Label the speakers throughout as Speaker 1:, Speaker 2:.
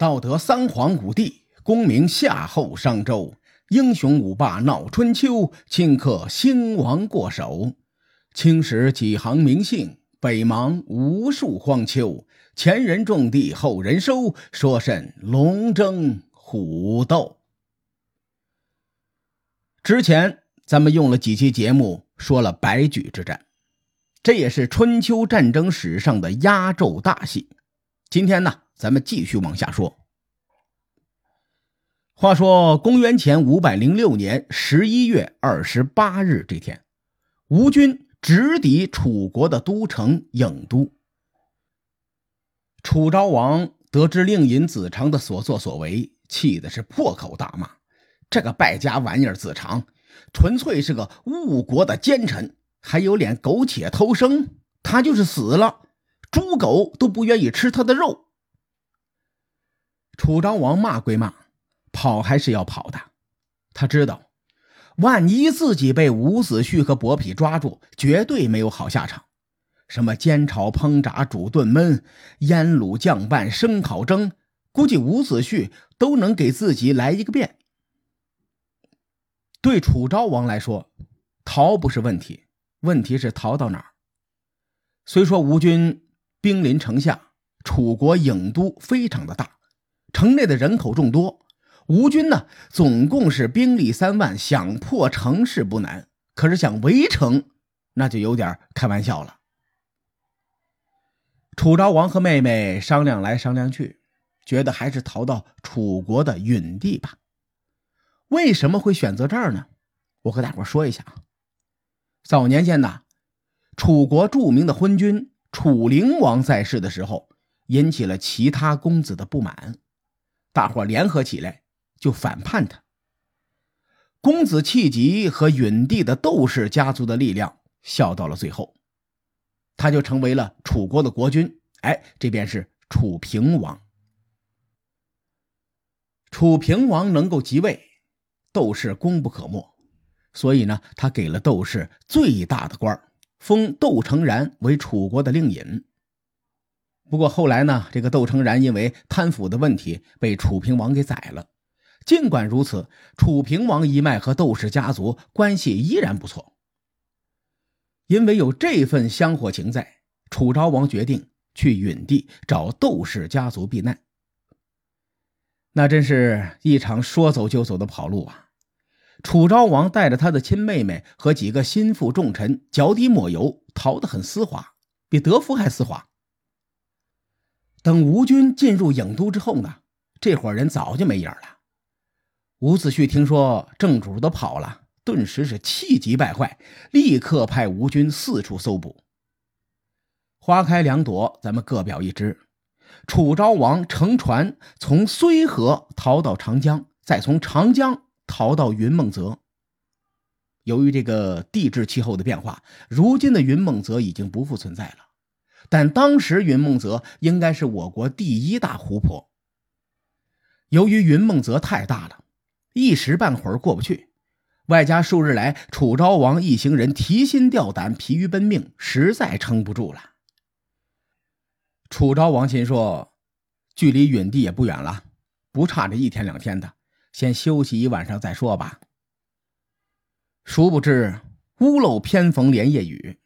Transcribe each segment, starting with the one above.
Speaker 1: 道德三皇五帝，功名夏后商周，英雄五霸闹春秋，顷刻兴亡过手。青史几行名姓，北邙无数荒丘。前人种地，后人收，说甚龙争虎斗？之前咱们用了几期节目说了白举之战，这也是春秋战争史上的压轴大戏。今天呢？咱们继续往下说。话说，公元前五百零六年十一月二十八日这天，吴军直抵楚国的都城郢都。楚昭王得知令尹子长的所作所为，气的是破口大骂：“这个败家玩意儿子长，纯粹是个误国的奸臣，还有脸苟且偷生？他就是死了，猪狗都不愿意吃他的肉。”楚昭王骂归骂，跑还是要跑的。他知道，万一自己被伍子胥和伯嚭抓住，绝对没有好下场。什么煎炒烹炸煮炖焖、腌卤酱拌生烤蒸，估计伍子胥都能给自己来一个遍。对楚昭王来说，逃不是问题，问题是逃到哪儿。虽说吴军兵临城下，楚国郢都非常的大。城内的人口众多，吴军呢总共是兵力三万，想破城市不难，可是想围城，那就有点开玩笑了。楚昭王和妹妹商量来商量去，觉得还是逃到楚国的允地吧。为什么会选择这儿呢？我和大伙说一下啊。早年间呢，楚国著名的昏君楚灵王在世的时候，引起了其他公子的不满。大伙联合起来，就反叛他。公子气急和允帝的窦氏家族的力量笑到了最后，他就成为了楚国的国君。哎，这便是楚平王。楚平王能够即位，窦氏功不可没，所以呢，他给了窦氏最大的官封窦成然为楚国的令尹。不过后来呢，这个窦成然因为贪腐的问题被楚平王给宰了。尽管如此，楚平王一脉和窦氏家族关系依然不错。因为有这份香火情在，楚昭王决定去允地找窦氏家族避难。那真是一场说走就走的跑路啊！楚昭王带着他的亲妹妹和几个心腹重臣，脚底抹油，逃得很丝滑，比德福还丝滑。等吴军进入郢都之后呢，这伙人早就没影了。伍子胥听说正主都跑了，顿时是气急败坏，立刻派吴军四处搜捕。花开两朵，咱们各表一枝。楚昭王乘船从睢河逃到长江，再从长江逃到云梦泽。由于这个地质气候的变化，如今的云梦泽已经不复存在了。但当时云梦泽应该是我国第一大湖泊。由于云梦泽太大了，一时半会儿过不去，外加数日来楚昭王一行人提心吊胆、疲于奔命，实在撑不住了。楚昭王心说：“距离允地也不远了，不差这一天两天的，先休息一晚上再说吧。”殊不知屋漏偏逢连夜雨，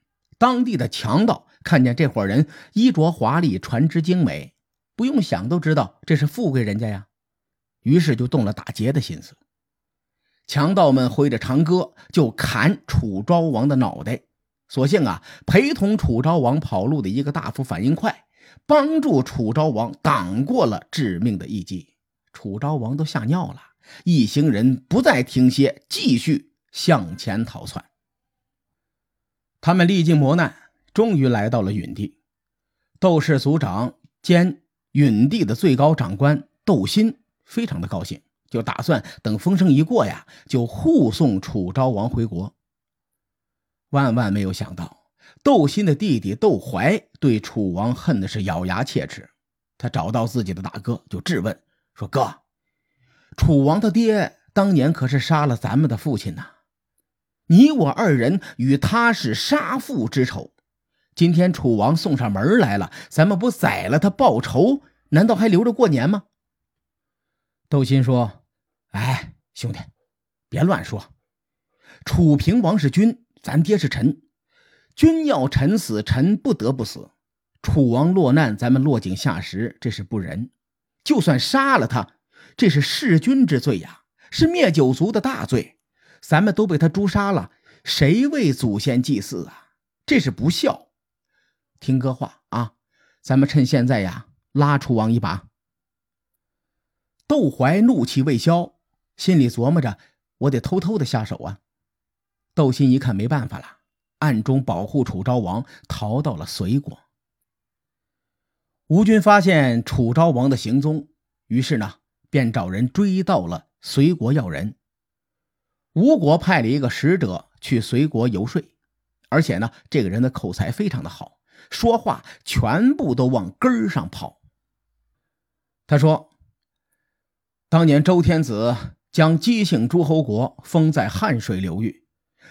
Speaker 1: 当地的强盗。看见这伙人衣着华丽，船只精美，不用想都知道这是富贵人家呀。于是就动了打劫的心思。强盗们挥着长戈就砍楚昭王的脑袋。所幸啊，陪同楚昭王跑路的一个大夫反应快，帮助楚昭王挡过了致命的一击。楚昭王都吓尿了，一行人不再停歇，继续向前逃窜。他们历经磨难。终于来到了允地，窦氏族长兼允地的最高长官窦新非常的高兴，就打算等风声一过呀，就护送楚昭王回国。万万没有想到，窦新的弟弟窦怀对楚王恨的是咬牙切齿，他找到自己的大哥就质问说：“哥，楚王的爹当年可是杀了咱们的父亲呐，你我二人与他是杀父之仇。”今天楚王送上门来了，咱们不宰了他报仇？难道还留着过年吗？窦昕说：“哎，兄弟，别乱说。楚平王是君，咱爹是臣，君要臣死，臣不得不死。楚王落难，咱们落井下石，这是不仁。就算杀了他，这是弑君之罪呀，是灭九族的大罪。咱们都被他诛杀了，谁为祖先祭祀啊？这是不孝。听哥话啊，咱们趁现在呀，拉楚王一把。”窦怀怒气未消，心里琢磨着：我得偷偷的下手啊。窦昕一看没办法了，暗中保护楚昭王，逃到了隋国。吴军发现楚昭王的行踪，于是呢，便找人追到了隋国要人。吴国派了一个使者去隋国游说，而且呢，这个人的口才非常的好，说话全部都往根儿上跑。他说。当年周天子将姬姓诸侯国封在汉水流域，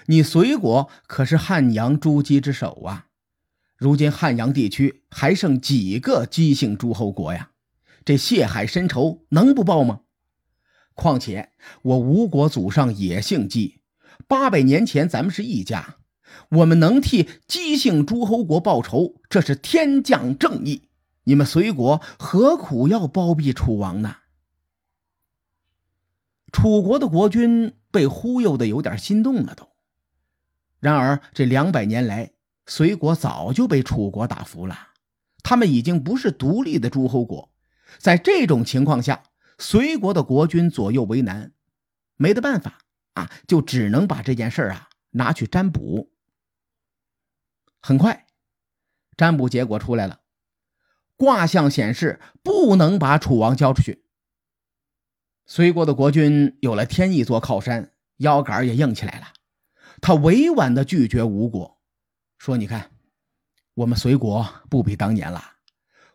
Speaker 1: 你隋国可是汉阳诸姬之首啊！如今汉阳地区还剩几个姬姓诸侯国呀？这血海深仇能不报吗？况且我吴国祖上也姓姬，八百年前咱们是一家，我们能替姬姓诸侯国报仇，这是天降正义。你们隋国何苦要包庇楚王呢？楚国的国君被忽悠的有点心动了，都。然而这两百年来，隋国早就被楚国打服了，他们已经不是独立的诸侯国。在这种情况下，隋国的国君左右为难，没得办法啊，就只能把这件事啊拿去占卜。很快，占卜结果出来了，卦象显示不能把楚王交出去。隋国的国君有了天意做靠山，腰杆也硬起来了。他委婉地拒绝吴国，说：“你看，我们隋国不比当年了，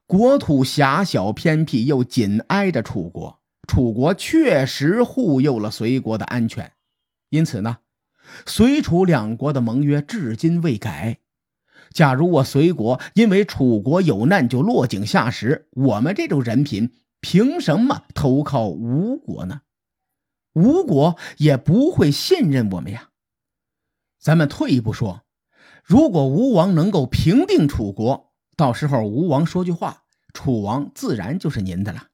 Speaker 1: 国土狭小偏僻，又紧挨着楚国。楚国确实护佑了隋国的安全，因此呢，隋楚两国的盟约至今未改。假如我隋国因为楚国有难就落井下石，我们这种人品。”凭什么投靠吴国呢？吴国也不会信任我们呀。咱们退一步说，如果吴王能够平定楚国，到时候吴王说句话，楚王自然就是您的了。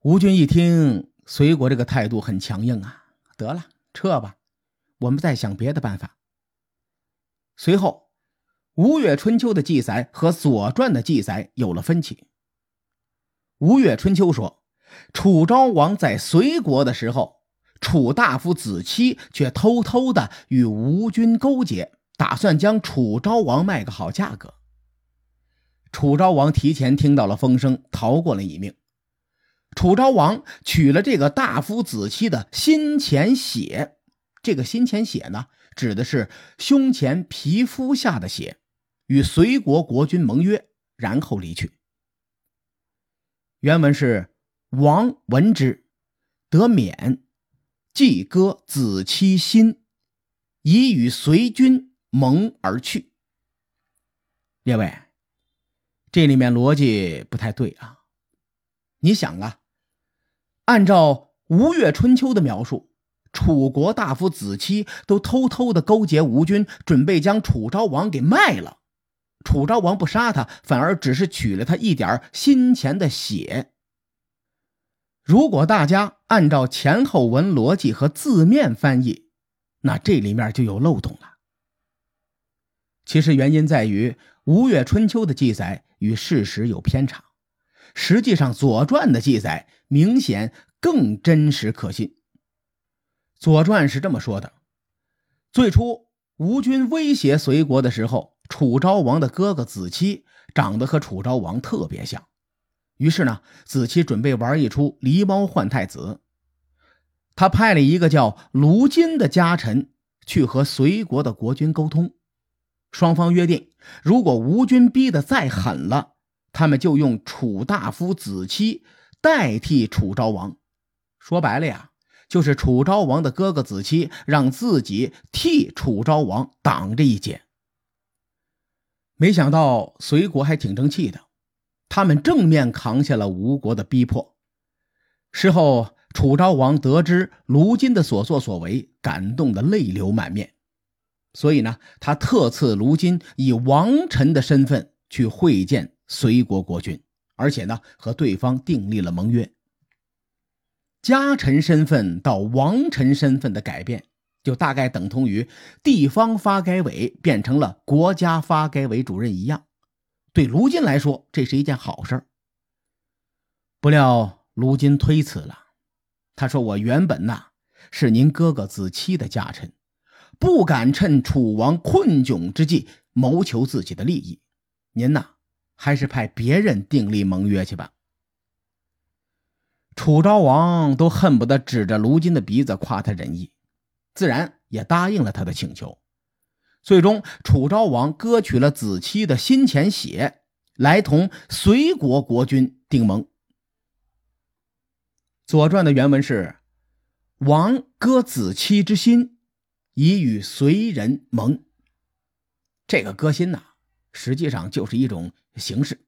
Speaker 1: 吴军一听隋国这个态度很强硬啊，得了，撤吧，我们再想别的办法。随后，《吴越春秋》的记载和《左传》的记载有了分歧。《吴越春秋》说，楚昭王在隋国的时候，楚大夫子期却偷偷的与吴军勾结，打算将楚昭王卖个好价格。楚昭王提前听到了风声，逃过了一命。楚昭王取了这个大夫子期的心前血，这个心前血呢，指的是胸前皮肤下的血，与隋国国君盟约，然后离去。原文是：“王闻之，得免，既割子期心，以与随军蒙而去。”列位，这里面逻辑不太对啊！你想啊，按照《吴越春秋》的描述，楚国大夫子期都偷偷的勾结吴军，准备将楚昭王给卖了。楚昭王不杀他，反而只是取了他一点心钱的血。如果大家按照前后文逻辑和字面翻译，那这里面就有漏洞了。其实原因在于《吴越春秋》的记载与事实有偏差，实际上《左传》的记载明显更真实可信。《左传》是这么说的：最初吴军威胁隋国的时候。楚昭王的哥哥子期长得和楚昭王特别像，于是呢，子期准备玩一出狸猫换太子。他派了一个叫卢金的家臣去和隋国的国君沟通，双方约定，如果吴军逼得再狠了，他们就用楚大夫子期代替楚昭王。说白了呀，就是楚昭王的哥哥子期让自己替楚昭王挡这一劫。没想到隋国还挺争气的，他们正面扛下了吴国的逼迫。事后，楚昭王得知卢金的所作所为，感动得泪流满面。所以呢，他特赐卢金以王臣的身份去会见隋国国君，而且呢，和对方订立了盟约。家臣身份到王臣身份的改变，就大概等同于地方发改委变成了国家发改委主任一样。对卢金来说，这是一件好事。不料卢金推辞了，他说：“我原本呐是您哥哥子期的家臣。”不敢趁楚王困窘之际谋求自己的利益，您呐，还是派别人订立盟约去吧。楚昭王都恨不得指着卢金的鼻子夸他仁义，自然也答应了他的请求。最终，楚昭王割取了子期的心前血，来同隋国国君订盟。《左传》的原文是：“王割子期之心。”以与随人盟。这个割心呐，实际上就是一种形式，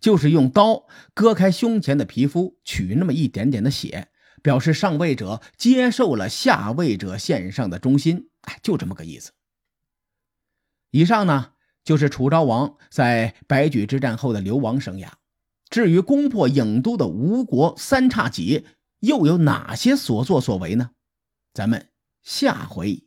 Speaker 1: 就是用刀割开胸前的皮肤，取那么一点点的血，表示上位者接受了下位者献上的忠心。哎，就这么个意思。以上呢，就是楚昭王在白举之战后的流亡生涯。至于攻破郢都的吴国三叉戟，又有哪些所作所为呢？咱们下回。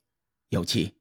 Speaker 1: 有气。